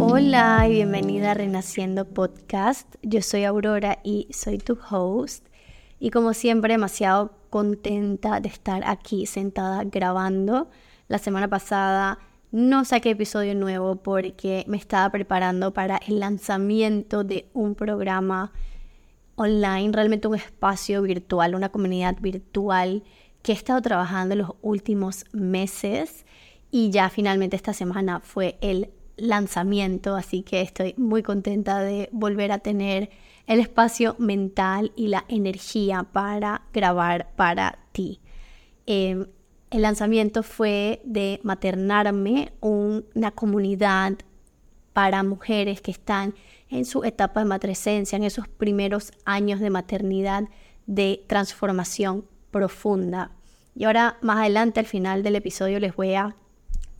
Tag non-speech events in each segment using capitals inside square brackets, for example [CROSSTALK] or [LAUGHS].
Hola y bienvenida a Renaciendo Podcast. Yo soy Aurora y soy tu host. Y como siempre, demasiado contenta de estar aquí sentada grabando. La semana pasada no saqué episodio nuevo porque me estaba preparando para el lanzamiento de un programa online, realmente un espacio virtual, una comunidad virtual que he estado trabajando los últimos meses y ya finalmente esta semana fue el lanzamiento, así que estoy muy contenta de volver a tener el espacio mental y la energía para grabar para ti. Em, el lanzamiento fue de Maternarme, una comunidad para mujeres que están en su etapa de matresencia, en esos primeros años de maternidad de transformación profunda. Y ahora más adelante al final del episodio les voy a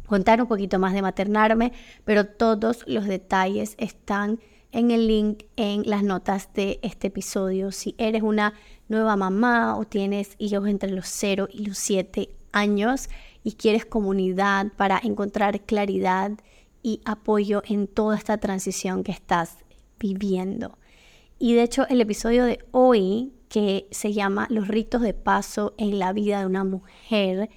contar un poquito más de maternarme, pero todos los detalles están en el link en las notas de este episodio. Si eres una nueva mamá o tienes hijos entre los 0 y los 7 años y quieres comunidad para encontrar claridad y apoyo en toda esta transición que estás viviendo. Y de hecho el episodio de hoy, que se llama Los ritos de paso en la vida de una mujer,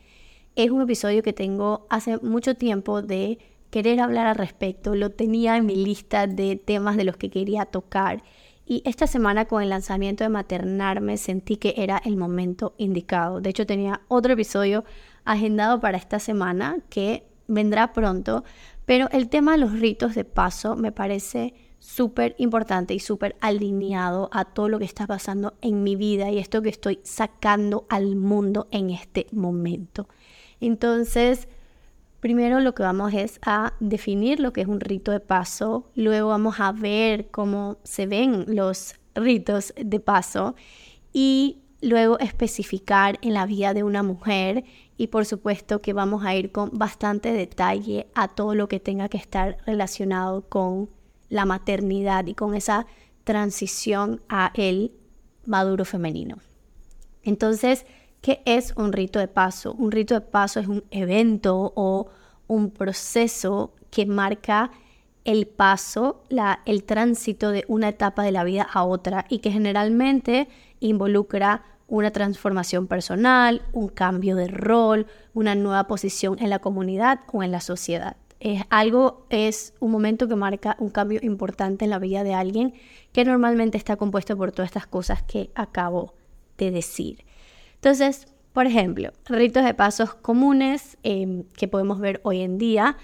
es un episodio que tengo hace mucho tiempo de querer hablar al respecto. Lo tenía en mi lista de temas de los que quería tocar. Y esta semana con el lanzamiento de Maternarme sentí que era el momento indicado. De hecho tenía otro episodio agendado para esta semana que vendrá pronto. Pero el tema de los ritos de paso me parece súper importante y súper alineado a todo lo que está pasando en mi vida y esto que estoy sacando al mundo en este momento. Entonces, primero lo que vamos es a definir lo que es un rito de paso, luego vamos a ver cómo se ven los ritos de paso y luego especificar en la vida de una mujer y por supuesto que vamos a ir con bastante detalle a todo lo que tenga que estar relacionado con la maternidad y con esa transición a el maduro femenino. Entonces, ¿Qué es un rito de paso? Un rito de paso es un evento o un proceso que marca el paso, el tránsito de una etapa de la vida a otra y que generalmente involucra una transformación personal, un cambio de rol, una nueva posición en la comunidad o en la sociedad. Es algo, es un momento que marca un cambio importante en la vida de alguien que normalmente está compuesto por todas estas cosas que acabo de decir. Entonces, por ejemplo, ritos de pasos comunes em, que podemos ver hoy en día.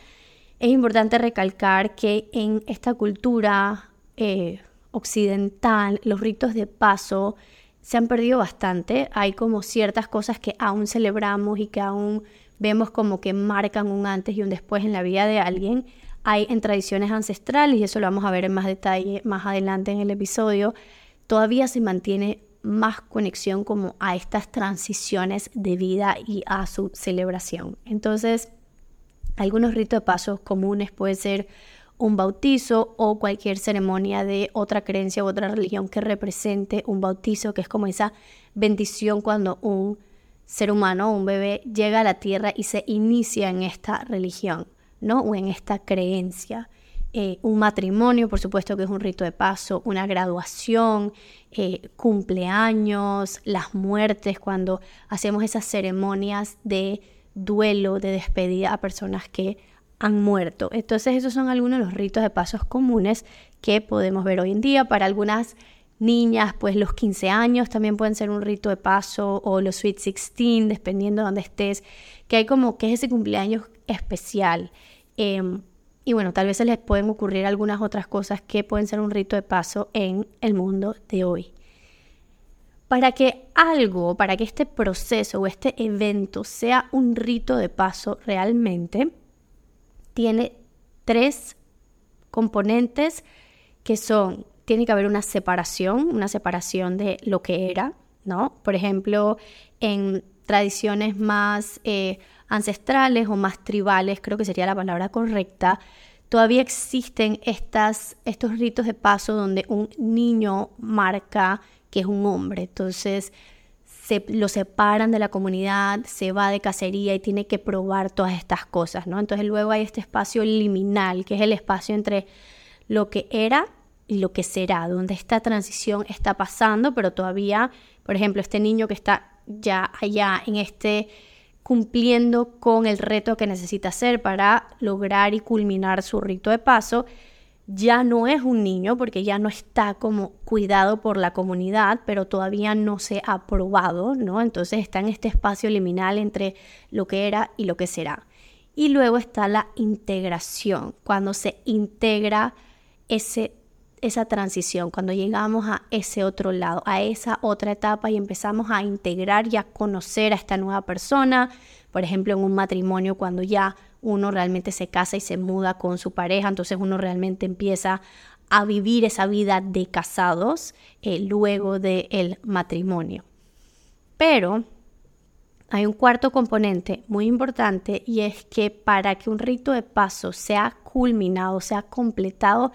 Es importante recalcar que en esta cultura eh, occidental los ritos de paso se han perdido bastante. Hay como ciertas cosas que aún celebramos y que aún vemos como que marcan un antes y un después en la vida de alguien. Hay en tradiciones ancestrales, y eso lo vamos a ver en más detalle más adelante en el episodio, todavía se mantiene más conexión como a estas transiciones de vida y a su celebración. Entonces, algunos ritos de pasos comunes puede ser un bautizo o cualquier ceremonia de otra creencia u otra religión que represente un bautizo, que es como esa bendición cuando un ser humano, un bebé, llega a la tierra y se inicia en esta religión, ¿no? O en esta creencia. Eh, un matrimonio, por supuesto que es un rito de paso, una graduación, eh, cumpleaños, las muertes, cuando hacemos esas ceremonias de duelo, de despedida a personas que han muerto. Entonces esos son algunos de los ritos de pasos comunes que podemos ver hoy en día. Para algunas niñas, pues los 15 años también pueden ser un rito de paso o los Sweet 16, dependiendo de dónde estés, que hay como que es ese cumpleaños especial. Em, y bueno, tal vez se les pueden ocurrir algunas otras cosas que pueden ser un rito de paso en el mundo de hoy. Para que algo, para que este proceso o este evento sea un rito de paso realmente, tiene tres componentes que son, tiene que haber una separación, una separación de lo que era, ¿no? Por ejemplo, en tradiciones más eh, ancestrales o más tribales, creo que sería la palabra correcta, todavía existen estas, estos ritos de paso donde un niño marca que es un hombre. Entonces se lo separan de la comunidad, se va de cacería y tiene que probar todas estas cosas, ¿no? Entonces luego hay este espacio liminal, que es el espacio entre lo que era y lo que será, donde esta transición está pasando, pero todavía, por ejemplo, este niño que está ya allá en este cumpliendo con el reto que necesita hacer para lograr y culminar su rito de paso, ya no es un niño porque ya no está como cuidado por la comunidad, pero todavía no se ha probado, ¿no? Entonces está en este espacio liminal entre lo que era y lo que será. Y luego está la integración, cuando se integra ese, esa transición, cuando llegamos a ese otro lado, a esa otra etapa y empezamos a integrar y a conocer a esta nueva persona, por ejemplo, en un matrimonio, cuando ya uno realmente se casa y se muda con su pareja, entonces uno realmente empieza a vivir esa vida de casados eh, luego del matrimonio. Pero hay un cuarto componente muy importante y es que para que un rito de paso sea culminado, sea completado,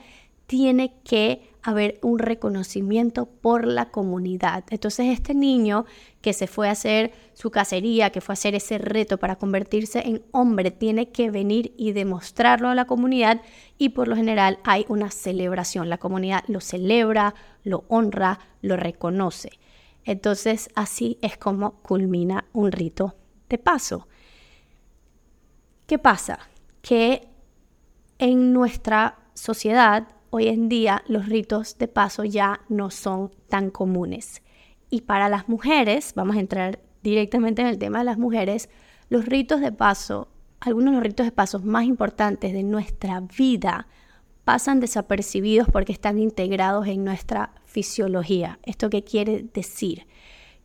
tiene que haber un reconocimiento por la comunidad. Entonces este niño que se fue a hacer su cacería, que fue a hacer ese reto para convertirse en hombre, tiene que venir y demostrarlo a la comunidad y por lo general hay una celebración. La comunidad lo celebra, lo honra, lo reconoce. Entonces así es como culmina un rito de paso. ¿Qué pasa? Que en nuestra sociedad hoy en día los ritos de paso ya no son tan comunes. Y para las mujeres, vamos a entrar directamente en el tema de las mujeres, los ritos de paso, algunos de los ritos de paso más importantes de nuestra vida pasan desapercibidos porque están integrados en nuestra fisiología. ¿Esto qué quiere decir?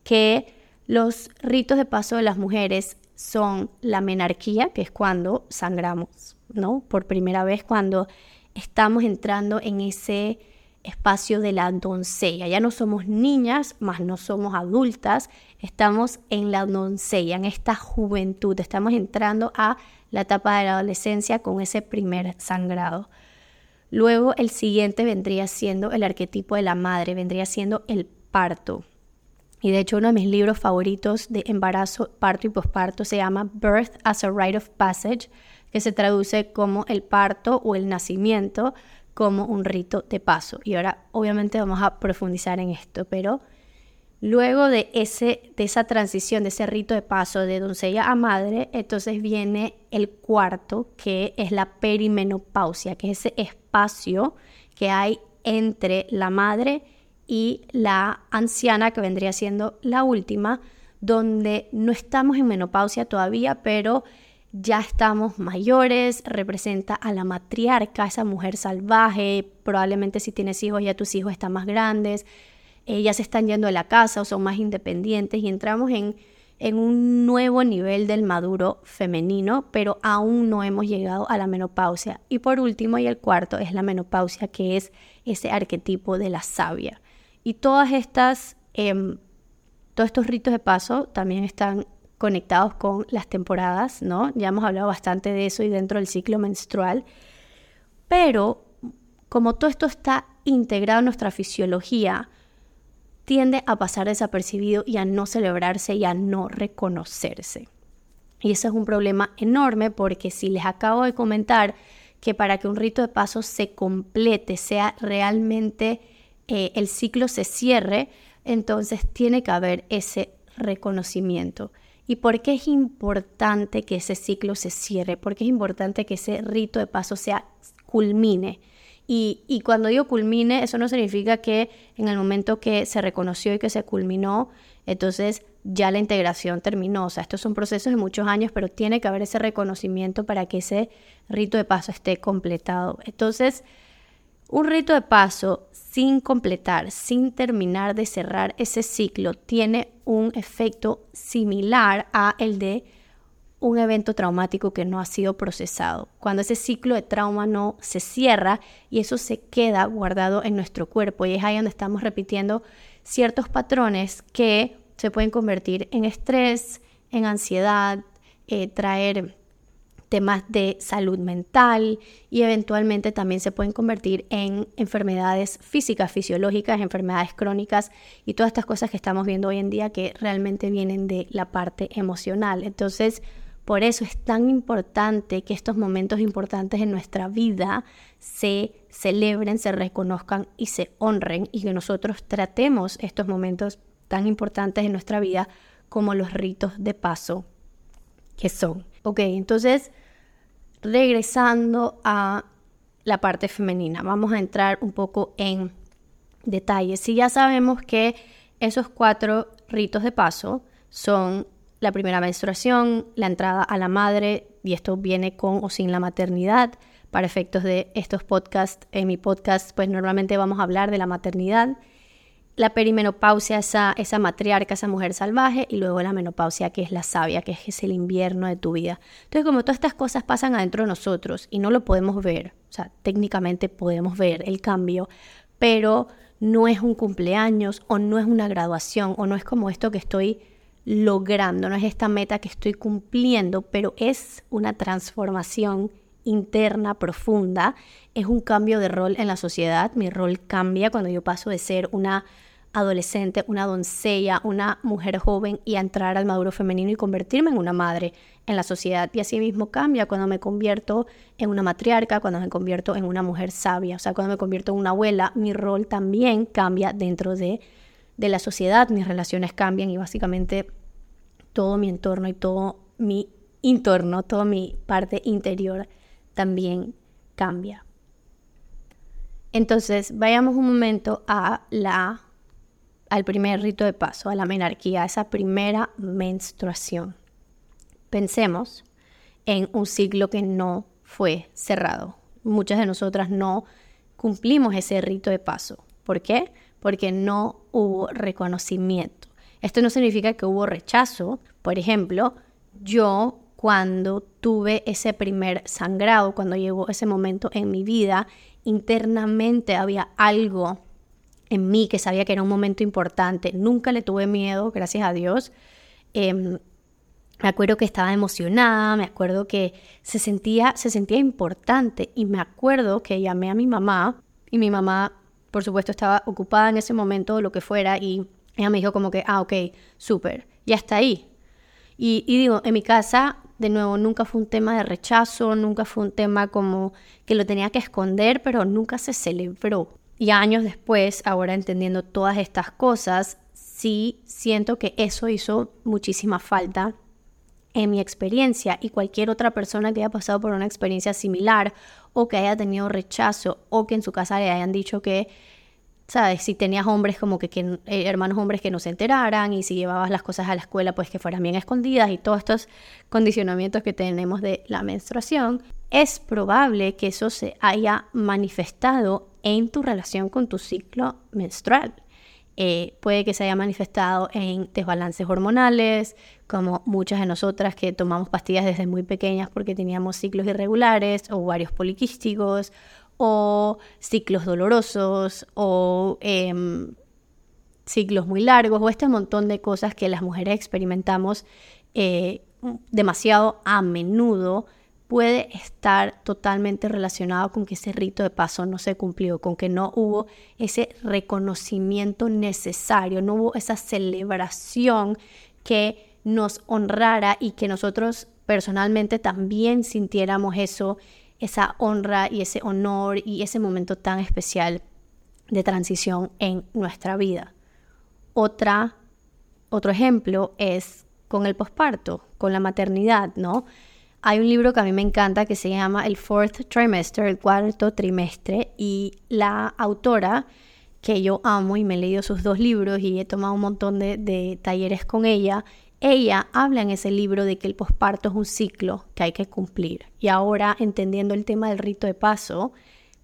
Que los ritos de paso de las mujeres son la menarquía, que es cuando sangramos, ¿no? Por primera vez cuando estamos entrando en ese espacio de la doncella. Ya no somos niñas, más no somos adultas, estamos en la doncella, en esta juventud, estamos entrando a la etapa de la adolescencia con ese primer sangrado. Luego el siguiente vendría siendo el arquetipo de la madre, vendría siendo el parto. Y de hecho uno de mis libros favoritos de embarazo, parto y posparto se llama Birth as a Rite of Passage, que se traduce como el parto o el nacimiento como un rito de paso. Y ahora obviamente vamos a profundizar en esto, pero luego de, ese, de esa transición, de ese rito de paso de doncella a madre, entonces viene el cuarto, que es la perimenopausia, que es ese espacio que hay entre la madre y la anciana, que vendría siendo la última, donde no estamos en menopausia todavía, pero ya estamos mayores, representa a la matriarca, esa mujer salvaje, probablemente si tienes hijos ya tus hijos están más grandes, ellas están yendo a la casa o son más independientes y entramos en, en un nuevo nivel del maduro femenino, pero aún no hemos llegado a la menopausia. Y por último, y el cuarto, es la menopausia, que es ese arquetipo de la sabia. Y todas estas, em, todos estos ritos de paso también están conectados con las temporadas, ¿no? Ya hemos hablado bastante de eso y dentro del ciclo menstrual. Pero como todo esto está integrado en nuestra fisiología, tiende a pasar desapercibido y a no celebrarse y a no reconocerse. Y eso es un problema enorme porque si les acabo de comentar que para que un rito de paso se complete, sea realmente eh, el ciclo se cierre, entonces tiene que haber ese reconocimiento. ¿Y por qué es importante que ese ciclo se cierre? ¿Por qué es importante que ese rito de paso sea culmine? Y, y, cuando digo culmine, eso no significa que en el momento que se reconoció y que se culminó, entonces ya la integración terminó. O sea, estos son procesos de muchos años, pero tiene que haber ese reconocimiento para que ese rito de paso esté completado. Entonces, un rito de paso sin completar, sin terminar de cerrar ese ciclo, tiene un efecto similar a el de un evento traumático que no ha sido procesado. Cuando ese ciclo de trauma no se cierra y eso se queda guardado en nuestro cuerpo y es ahí donde estamos repitiendo ciertos patrones que se pueden convertir en estrés, en ansiedad, eh, traer temas de salud mental y eventualmente también se pueden convertir en enfermedades físicas, fisiológicas, enfermedades crónicas y todas estas cosas que estamos viendo hoy en día que realmente vienen de la parte emocional. Entonces, por eso es tan importante que estos momentos importantes en nuestra vida se celebren, se reconozcan y se honren y que nosotros tratemos estos momentos tan importantes en nuestra vida como los ritos de paso que son. Ok, entonces regresando a la parte femenina, vamos a entrar un poco en detalle. Si ya sabemos que esos cuatro ritos de paso son la primera menstruación, la entrada a la madre, y esto viene con o sin la maternidad. Para efectos de estos podcasts, en mi podcast, pues normalmente vamos a hablar de la maternidad, la perimenopausia, esa, esa matriarca, esa mujer salvaje, y luego la menopausia, que es la sabia, que es el invierno de tu vida. Entonces, como todas estas cosas pasan adentro de nosotros y no lo podemos ver, o sea, técnicamente podemos ver el cambio, pero no es un cumpleaños o no es una graduación o no es como esto que estoy logrando, no es esta meta que estoy cumpliendo, pero es una transformación interna profunda, es un cambio de rol en la sociedad, mi rol cambia cuando yo paso de ser una adolescente, una doncella, una mujer joven y a entrar al maduro femenino y convertirme en una madre en la sociedad. Y así mismo cambia cuando me convierto en una matriarca, cuando me convierto en una mujer sabia, o sea, cuando me convierto en una abuela, mi rol también cambia dentro de de la sociedad, mis relaciones cambian y básicamente todo mi entorno y todo mi entorno, toda mi parte interior también cambia. Entonces, vayamos un momento a la, al primer rito de paso, a la menarquía, a esa primera menstruación. Pensemos en un ciclo que no fue cerrado. Muchas de nosotras no cumplimos ese rito de paso. ¿Por qué? porque no hubo reconocimiento. Esto no significa que hubo rechazo. Por ejemplo, yo cuando tuve ese primer sangrado, cuando llegó ese momento en mi vida, internamente había algo en mí que sabía que era un momento importante. Nunca le tuve miedo, gracias a Dios. Em, me acuerdo que estaba emocionada, me acuerdo que se sentía, se sentía importante y me acuerdo que llamé a mi mamá y mi mamá por supuesto estaba ocupada en ese momento, lo que fuera, y ella me dijo como que, ah, ok, súper, ya está ahí. Y, y digo, en mi casa, de nuevo, nunca fue un tema de rechazo, nunca fue un tema como que lo tenía que esconder, pero nunca se celebró. Y años después, ahora entendiendo todas estas cosas, sí siento que eso hizo muchísima falta en mi experiencia y cualquier otra persona que haya pasado por una experiencia similar o que haya tenido rechazo o que en su casa le hayan dicho que, ¿sabes? Si tenías hombres como que, eh, hermanos hombres que no se enteraran y si llevabas las cosas a la escuela pues que fueran bien escondidas y todos estos condicionamientos que tenemos de la menstruación, es probable que eso se haya manifestado en tu relación con tu ciclo menstrual. Eh, puede que se haya manifestado en desbalances hormonales, como muchas de nosotras que tomamos pastillas desde muy pequeñas porque teníamos ciclos irregulares o varios poliquísticos o ciclos dolorosos o em, ciclos muy largos o este montón de cosas que las mujeres experimentamos eh, demasiado a menudo puede estar totalmente relacionado con que ese rito de paso no se cumplió, con que no hubo ese reconocimiento necesario, no hubo esa celebración que nos honrara y que nosotros personalmente también sintiéramos eso, esa honra y ese honor y ese momento tan especial de transición en nuestra vida. Otra, otro ejemplo es con el posparto, con la maternidad, ¿no? Hay un libro que a mí me encanta que se llama El Fourth Trimester, el cuarto trimestre, y la autora, que yo amo y me he leído sus dos libros y he tomado un montón de, talleres con ella, ella habla en ese libro de que el posparto es un ciclo que hay que cumplir. Y ahora, entendiendo el tema del rito de paso,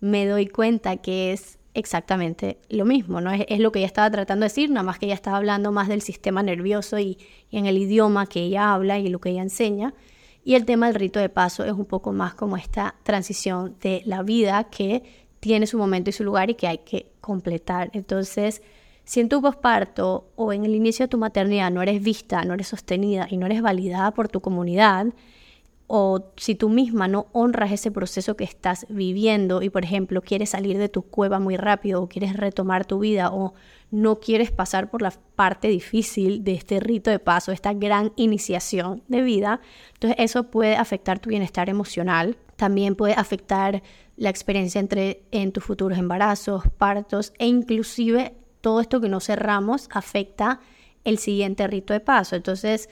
me doy cuenta que es exactamente lo mismo, ¿no? Es, lo que ella estaba tratando de decir, nada más que ella estaba hablando más del sistema nervioso y, y en el idioma que ella habla y lo que ella enseña. Y el tema del rito de paso es un poco más como esta transición de la vida que tiene su momento y su lugar y que hay que completar. Entonces, si en tu posparto o en el inicio de tu maternidad no eres vista, no eres sostenida y no eres validada por tu comunidad, o si tú misma no honras ese proceso que estás viviendo y por ejemplo quieres salir de tu cueva muy rápido o quieres retomar tu vida o no quieres pasar por la parte difícil de este rito de paso, esta gran iniciación de vida, entonces eso puede afectar tu bienestar emocional, también puede afectar la experiencia entre en tus futuros embarazos, partos e inclusive todo esto que no cerramos afecta el siguiente rito de paso. Entonces,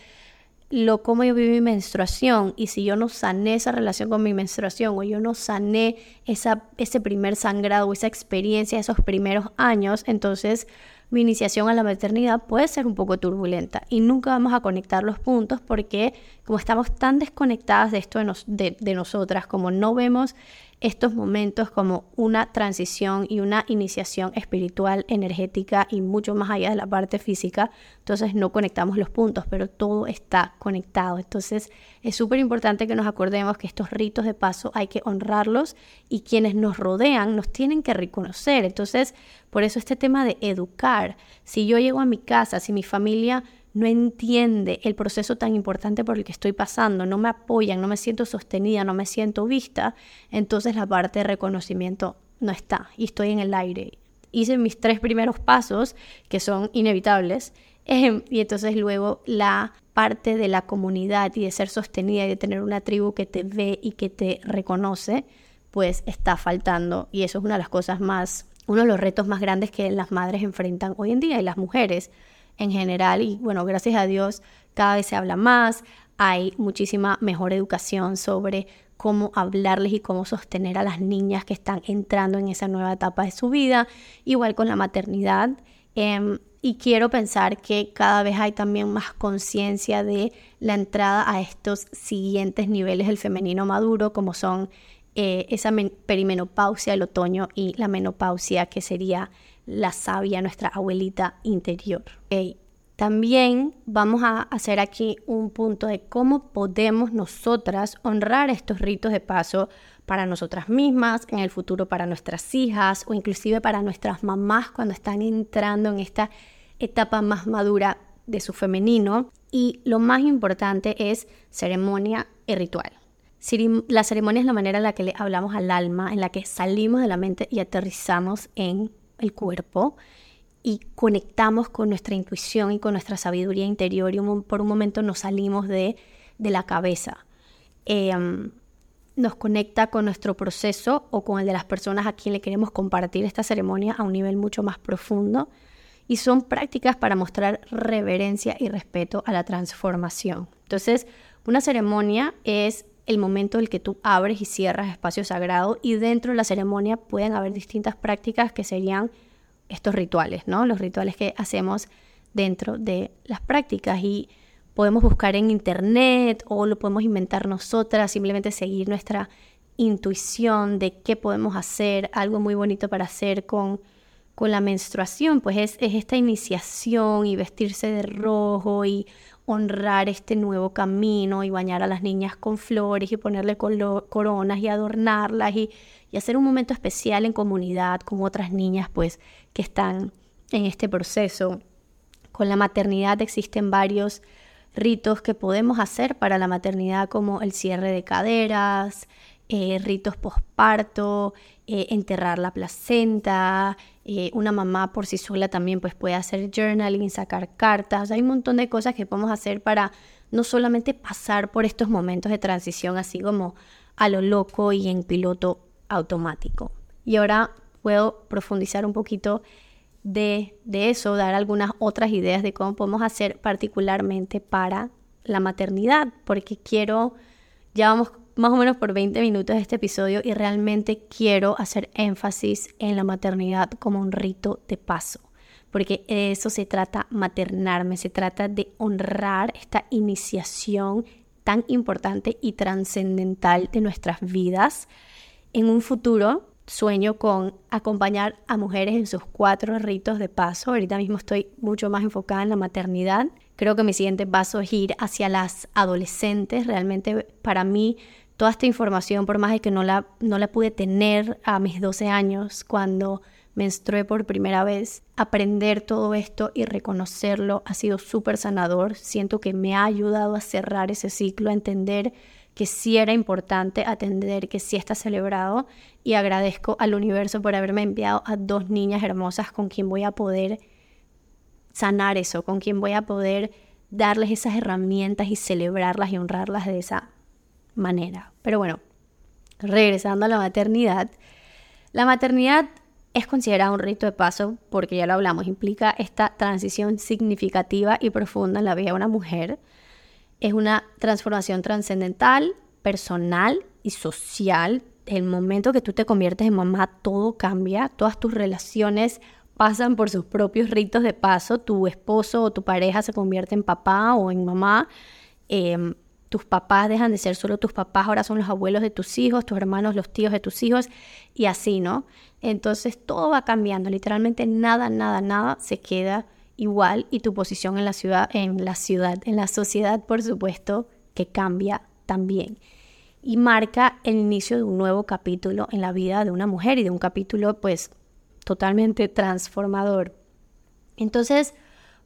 lo cómo yo viví mi menstruación y si yo no sané esa relación con mi menstruación o yo no sané esa, ese primer sangrado esa experiencia, esos primeros años, entonces mi iniciación a la maternidad puede ser un poco turbulenta y nunca vamos a conectar los puntos porque como estamos tan desconectadas de esto de, de nosotras, como no vemos estos momentos como una transición y una iniciación espiritual, energética y mucho más allá de la parte física. Entonces no conectamos los puntos, pero todo está conectado. Entonces es súper importante que nos acordemos que estos ritos de paso hay que honrarlos y quienes nos rodean nos tienen que reconocer. Entonces, por eso este tema de educar. Si yo llego a mi casa, si mi familia no entiende el proceso tan importante por el que estoy pasando, no me apoyan, no me siento sostenida, no me siento vista, entonces la parte de reconocimiento no está y estoy en el aire. Hice mis tres primeros pasos, que son inevitables, em, y entonces luego la parte de la comunidad y de ser sostenida y de tener una tribu que te ve y que te reconoce, pues está faltando. Y eso es una de las cosas más, uno de los retos más grandes que las madres enfrentan hoy en día y las mujeres en general y bueno, gracias a Dios cada vez se habla más, hay muchísima mejor educación sobre cómo hablarles y cómo sostener a las niñas que están entrando en esa nueva etapa de su vida, igual con la maternidad. Em, y quiero pensar que cada vez hay también más conciencia de la entrada a estos siguientes niveles del femenino maduro, como son eh, esa perimenopausia, el otoño y la menopausia, que sería la sabia, nuestra abuelita interior. También vamos a hacer aquí un punto de cómo podemos nosotras honrar estos ritos de paso para nosotras mismas, en el futuro para nuestras hijas o inclusive para nuestras mamás cuando están entrando en esta etapa más madura de su femenino. Y lo más importante es ceremonia y ritual. La ceremonia es la manera en la que le hablamos al alma, en la que salimos de la mente y aterrizamos en el cuerpo y conectamos con nuestra intuición y con nuestra sabiduría interior y por un momento nos salimos de, la cabeza. Em, nos conecta con nuestro proceso o con el de las personas a quien le queremos compartir esta ceremonia a un nivel mucho más profundo y son prácticas para mostrar reverencia y respeto a la transformación. Entonces, una ceremonia es el momento en el que tú abres y cierras espacio sagrado y dentro de la ceremonia pueden haber distintas prácticas que serían estos rituales, ¿no? Los rituales que hacemos dentro de las prácticas y podemos buscar en internet o lo podemos inventar nosotras, simplemente seguir nuestra intuición de qué podemos hacer, algo muy bonito para hacer con, con la menstruación, pues es, es esta iniciación y vestirse de rojo y honrar este nuevo camino y bañar a las niñas con flores y ponerle coronas y adornarlas y, hacer un momento especial en comunidad con otras niñas pues que están en este proceso. Con la maternidad existen varios ritos que podemos hacer para la maternidad como el cierre de caderas, eh, ritos posparto, eh, enterrar la placenta, eh, una mamá por sí sola también pues puede hacer journaling, sacar cartas, hay un montón de cosas que podemos hacer para no solamente pasar por estos momentos de transición así como a lo loco y en piloto automático. Y ahora puedo profundizar un poquito de, de eso, dar algunas otras ideas de cómo podemos hacer particularmente para la maternidad, porque quiero, ya vamos más o menos por 20 minutos de este episodio y realmente quiero hacer énfasis en la maternidad como un rito de paso, porque eso se trata maternarme, se trata de honrar esta iniciación tan importante y trascendental de nuestras vidas. En un futuro sueño con acompañar a mujeres en sus cuatro ritos de paso. Ahorita mismo estoy mucho más enfocada en la maternidad. Creo que mi siguiente paso es ir hacia las adolescentes. Realmente para mí toda esta información, por más de que no la, no la pude tener a mis 12 años cuando menstrué por primera vez, aprender todo esto y reconocerlo ha sido súper sanador. Siento que me ha ayudado a cerrar ese ciclo, a entender que sí era importante atender, que sí está celebrado y agradezco al universo por haberme enviado a dos niñas hermosas con quien voy a poder sanar eso, con quien voy a poder darles esas herramientas y celebrarlas y honrarlas de esa manera. Pero bueno, regresando a la maternidad, la maternidad es considerada un rito de paso porque ya lo hablamos, implica esta transición significativa y profunda en la vida de una mujer. Es una transformación trascendental, personal y social. El momento que tú te conviertes en mamá, todo cambia, todas tus relaciones pasan por sus propios ritos de paso. Tu esposo o tu pareja se convierte en papá o en mamá. Em, tus papás dejan de ser solo tus papás, ahora son los abuelos de tus hijos, tus hermanos los tíos de tus hijos y así, ¿no? Entonces todo va cambiando, literalmente nada, nada, nada se queda igual y tu posición en la ciudad, en la ciudad, en la sociedad, por supuesto, que cambia también. Y marca el inicio de un nuevo capítulo en la vida de una mujer y de un capítulo pues totalmente transformador. Entonces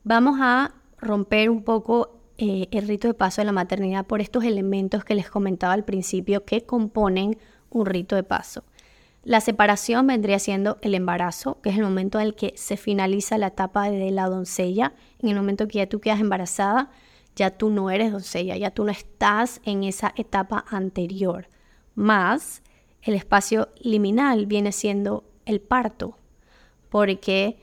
vamos a romper un poco eh, el rito de paso de la maternidad por estos elementos que les comentaba al principio que componen un rito de paso. La separación vendría siendo el embarazo, que es el momento en el que se finaliza la etapa de la doncella. En el momento que ya tú quedas embarazada, ya tú no eres doncella, ya tú no estás en esa etapa anterior. Más el espacio liminal viene siendo el parto, porque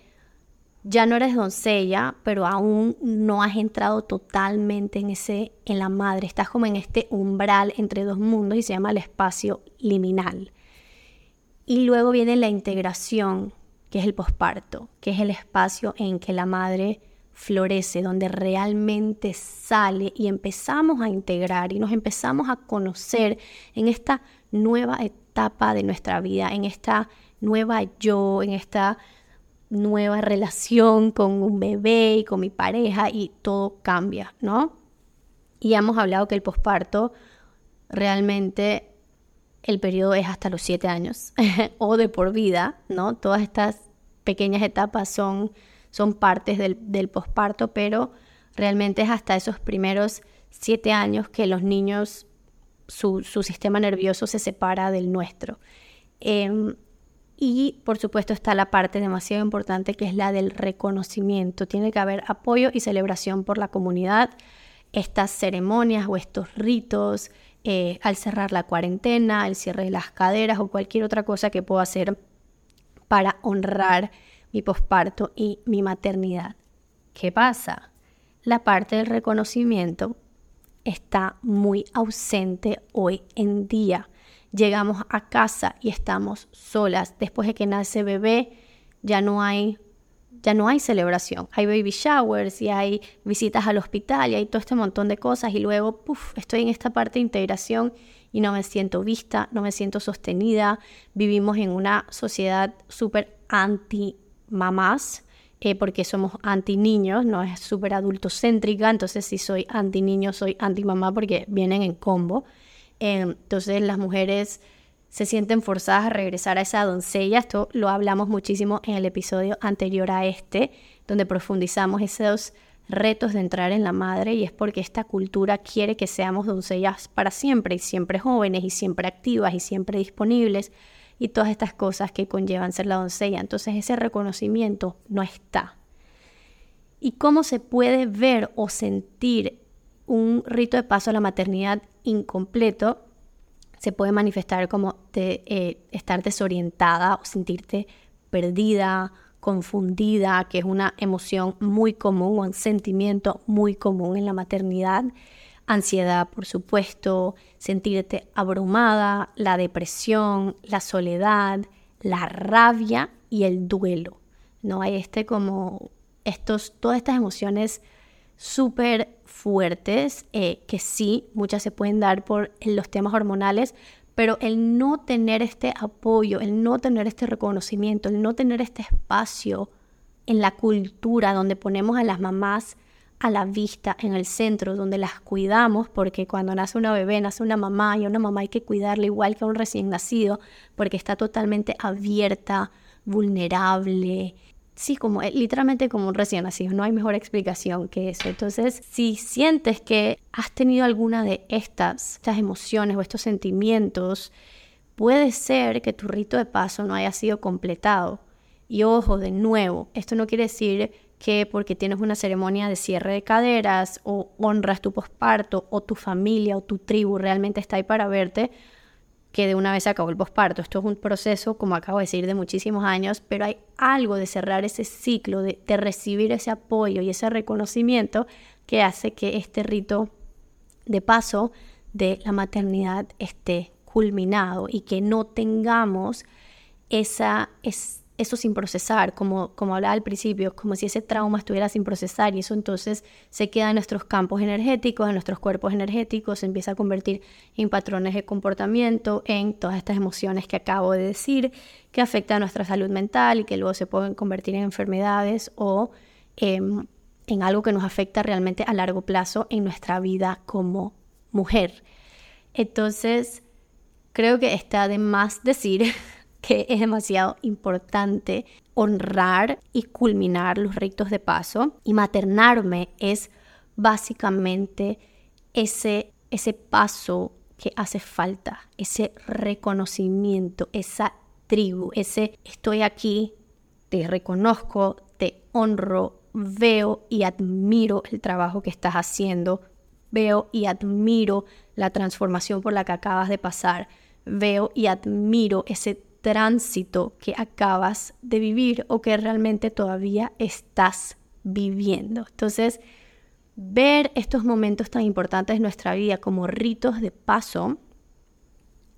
ya no eres doncella, pero aún no has entrado totalmente en ese en la madre, estás como en este umbral entre dos mundos y se llama el espacio liminal. Y luego viene la integración, que es el posparto, que es el espacio en que la madre florece, donde realmente sale y empezamos a integrar y nos empezamos a conocer en esta nueva etapa de nuestra vida, en esta nueva yo, en esta nueva relación con un bebé y con mi pareja y todo cambia, ¿no? Y hemos hablado que el posparto realmente el periodo es hasta los siete años [LAUGHS] o de por vida, ¿no? Todas estas pequeñas etapas son, son partes del, del posparto, pero realmente es hasta esos primeros siete años que los niños, su, sistema nervioso se separa del nuestro. Em, y por supuesto está la parte demasiado importante que es la del reconocimiento. Tiene que haber apoyo y celebración por la comunidad. Estas ceremonias o estos ritos, eh, al cerrar la cuarentena, el cierre de las caderas o cualquier otra cosa que puedo hacer para honrar mi posparto y mi maternidad. ¿Qué pasa? La parte del reconocimiento está muy ausente hoy en día. Llegamos a casa y estamos solas. Después de que nace bebé, ya no hay ya no hay celebración. Hay baby showers y hay visitas al hospital y hay todo este montón de cosas y luego, puff, estoy en esta parte de integración y no me siento vista, no me siento sostenida. Vivimos en una sociedad súper anti mamás. Eh, porque somos anti niños, no es súper adultocéntrica, entonces si soy anti niño, soy anti mamá porque vienen en combo. Eh, entonces las mujeres se sienten forzadas a regresar a esa doncella. Esto lo hablamos muchísimo en el episodio anterior a este, donde profundizamos esos retos de entrar en la madre y es porque esta cultura quiere que seamos doncellas para siempre y siempre jóvenes y siempre activas y siempre disponibles y todas estas cosas que conllevan ser la doncella. Entonces ese reconocimiento no está. ¿Y cómo se puede ver o sentir un rito de paso a la maternidad incompleto? se puede manifestar como eh, estar desorientada o sentirte perdida, confundida, que es una emoción muy común, un sentimiento muy común en la maternidad. Ansiedad, por supuesto, sentirte abrumada, la depresión, la soledad, la rabia y el duelo. No hay este como estos, todas estas emociones súper fuertes, eh, que sí, muchas se pueden dar por los temas hormonales, pero el no tener este apoyo, el no tener este reconocimiento, el no tener este espacio en la cultura donde ponemos a las mamás a la vista, en el centro, donde las cuidamos, porque cuando nace una bebé, nace una mamá y a una mamá hay que cuidarla igual que a un recién nacido, porque está totalmente abierta, vulnerable, sí, como eh, literalmente como un recién nacido, no hay mejor explicación que eso. Entonces, si sientes que has tenido alguna de estas, estas emociones o estos sentimientos, puede ser que tu rito de paso no haya sido completado. Y ojo, de nuevo, esto no quiere decir que porque tienes una ceremonia de cierre de caderas o honras tu posparto o tu familia o tu tribu realmente está ahí para verte, que de una vez acabó el posparto. Esto es un proceso, como acabo de decir, de muchísimos años, pero hay algo de cerrar ese ciclo, de, recibir ese apoyo y ese reconocimiento que hace que este rito de paso de la maternidad esté culminado y que no tengamos esa, eso sin procesar, como, como hablaba al principio, como si ese trauma estuviera sin procesar y eso entonces se queda en nuestros campos energéticos, en nuestros cuerpos energéticos, se empieza a convertir en patrones de comportamiento, en todas estas emociones que acabo de decir, que afectan a nuestra salud mental y que luego se pueden convertir en enfermedades o en algo que nos afecta realmente a largo plazo en nuestra vida como mujer. Entonces, creo que está de más decir [LAUGHS] que es demasiado importante honrar y culminar los ritos de paso. Y maternarme es básicamente ese, ese paso que hace falta, ese reconocimiento, esa tribu, ese estoy aquí, te reconozco, te honro, veo y admiro el trabajo que estás haciendo, veo y admiro la transformación por la que acabas de pasar, veo y admiro ese tránsito que acabas de vivir o que realmente todavía estás viviendo. Entonces, ver estos momentos tan importantes en nuestra vida como ritos de paso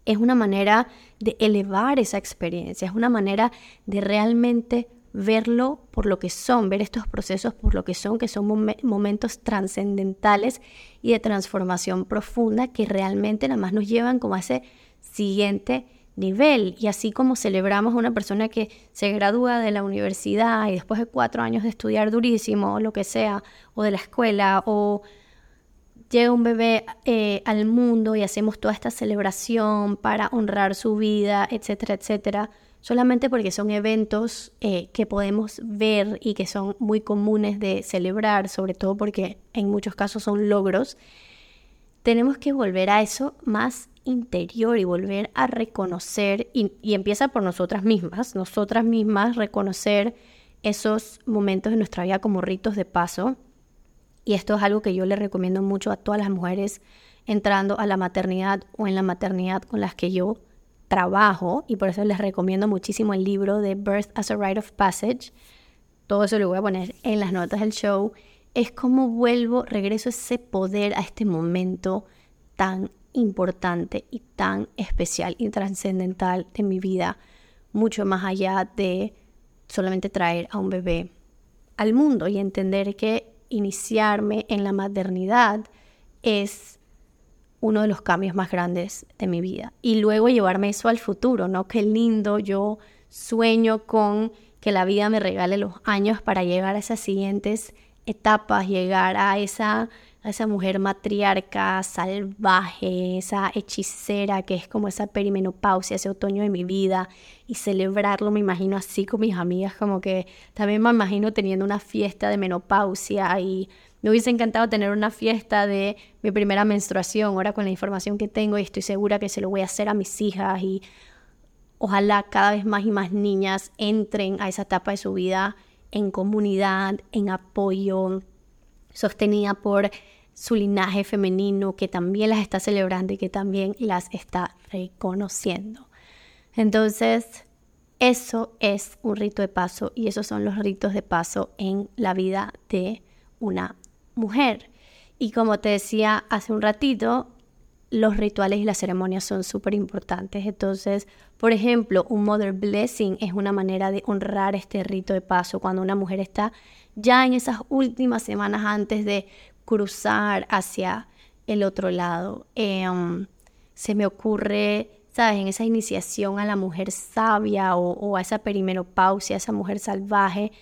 es una manera de elevar esa experiencia, es una manera de realmente verlo por lo que son, ver estos procesos por lo que son, que son momentos trascendentales y de transformación profunda que realmente nada más nos llevan como a ese siguiente nivel. Y así como celebramos a una persona que se gradúa de la universidad y después de cuatro años de estudiar durísimo o lo que sea, o de la escuela, o llega un bebé eh, al mundo y hacemos toda esta celebración para honrar su vida, etcétera, etcétera, solamente porque son eventos eh, que podemos ver y que son muy comunes de celebrar, sobre todo porque en muchos casos son logros, tenemos que volver a eso más interior y volver a reconocer, y, empieza por nosotras mismas, nosotras mismas reconocer esos momentos de nuestra vida como ritos de paso. Y esto es algo que yo le recomiendo mucho a todas las mujeres entrando a la maternidad o en la maternidad con las que yo trabajo. Y por eso les recomiendo muchísimo el libro de Birth as a Rite of Passage. Todo eso lo voy a poner en las notas del show. Es como vuelvo, regreso ese poder a este momento tan importante y tan especial y trascendental de mi vida, mucho más allá de solamente traer a un bebé al mundo y entender que iniciarme en la maternidad es uno de los cambios más grandes de mi vida. Y luego llevarme eso al futuro, ¿no? Qué lindo, yo sueño con que la vida me regale los años para llegar a esas siguientes etapas, llegar a esa a esa mujer matriarca, salvaje, esa hechicera que es como esa perimenopausia, ese otoño de mi vida, y celebrarlo me imagino así con mis amigas, como que también me imagino teniendo una fiesta de menopausia y me hubiese encantado tener una fiesta de mi primera menstruación, ahora con la información que tengo y estoy segura que se lo voy a hacer a mis hijas y ojalá cada vez más y más niñas entren a esa etapa de su vida en comunidad, en apoyo, sostenida por su linaje femenino que también las está celebrando y que también las está reconociendo. Entonces, eso es un rito de paso y esos son los ritos de paso en la vida de una mujer. Y como te decía hace un ratito, los rituales y las ceremonias son súper importantes. Entonces, por ejemplo, un Mother Blessing es una manera de honrar este rito de paso cuando una mujer está ya en esas últimas semanas antes de cruzar hacia el otro lado. Em, se me ocurre, ¿sabes? En esa iniciación a la mujer sabia o, a esa perimenopausia, a esa mujer salvaje,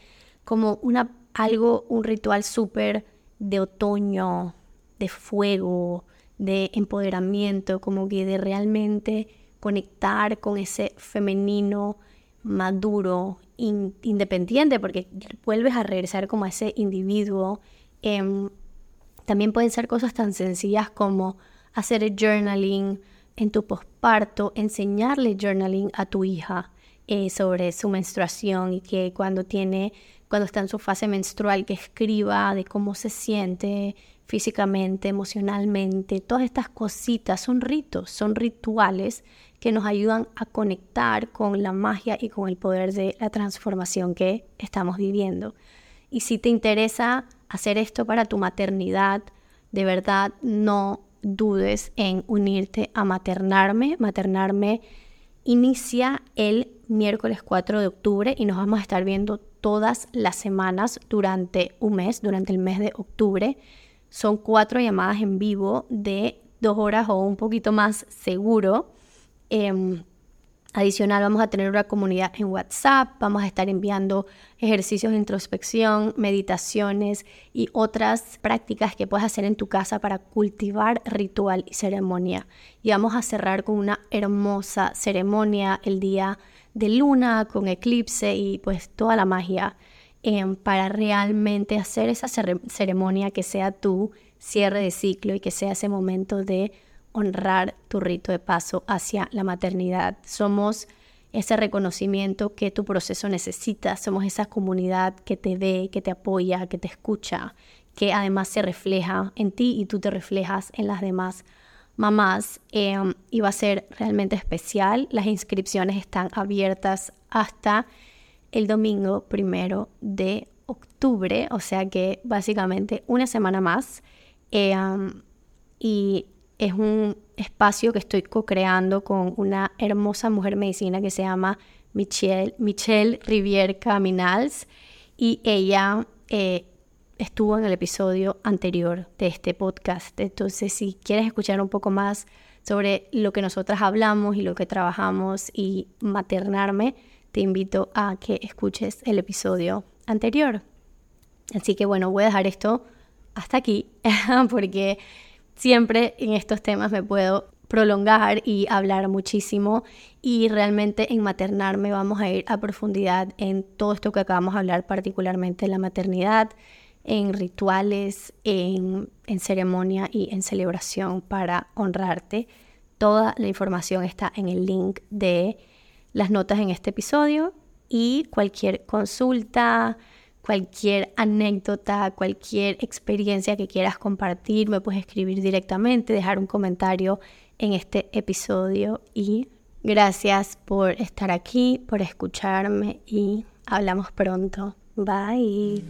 como una, algo, un ritual súper de otoño, de fuego, de empoderamiento, como que de realmente conectar con ese femenino maduro independiente porque vuelves a regresar como a ese individuo. Em, también pueden ser cosas tan sencillas como hacer journaling en tu posparto, enseñarle journaling a tu hija eh, sobre su menstruación y que cuando tiene, cuando está en su fase menstrual, que escriba de cómo se siente físicamente, emocionalmente, todas estas cositas son ritos, son rituales que nos ayudan a conectar con la magia y con el poder de la transformación que estamos viviendo. Y si te interesa hacer esto para tu maternidad, de verdad no dudes en unirte a Maternarme. Maternarme inicia el miércoles 4 de octubre y nos vamos a estar viendo todas las semanas durante un mes, durante el mes de octubre. Son cuatro llamadas en vivo de dos horas o un poquito más seguro. Em, Adicional, vamos a tener una comunidad en WhatsApp, vamos a estar enviando ejercicios de introspección, meditaciones y otras prácticas que puedes hacer en tu casa para cultivar ritual y ceremonia. Y vamos a cerrar con una hermosa ceremonia el día de luna, con eclipse y pues toda la magia em, para realmente hacer esa ceremonia que sea tu cierre de ciclo y que sea ese momento de honrar tu rito de paso hacia la maternidad. Somos ese reconocimiento que tu proceso necesita, somos esa comunidad que te ve, que te apoya, que te escucha, que además se refleja en ti y tú te reflejas en las demás mamás. Em, y va a ser realmente especial. Las inscripciones están abiertas hasta el domingo primero de octubre, o sea que básicamente una semana más. Em, y es un espacio que estoy co-creando con una hermosa mujer medicina que se llama Michelle, Michelle Rivière Caminals y ella eh, estuvo en el episodio anterior de este podcast. Entonces, si quieres escuchar un poco más sobre lo que nosotras hablamos y lo que trabajamos y maternarme, te invito a que escuches el episodio anterior. Así que bueno, voy a dejar esto hasta aquí [LAUGHS] porque siempre en estos temas me puedo prolongar y hablar muchísimo y realmente en maternarme vamos a ir a profundidad en todo esto que acabamos de hablar, particularmente en la maternidad, en rituales, en, en ceremonia y en celebración para honrarte. Toda la información está en el link de las notas en este episodio y cualquier consulta, cualquier anécdota, cualquier experiencia que quieras compartir, me puedes escribir directamente, dejar un comentario en este episodio y gracias por estar aquí, por escucharme y hablamos pronto. Bye.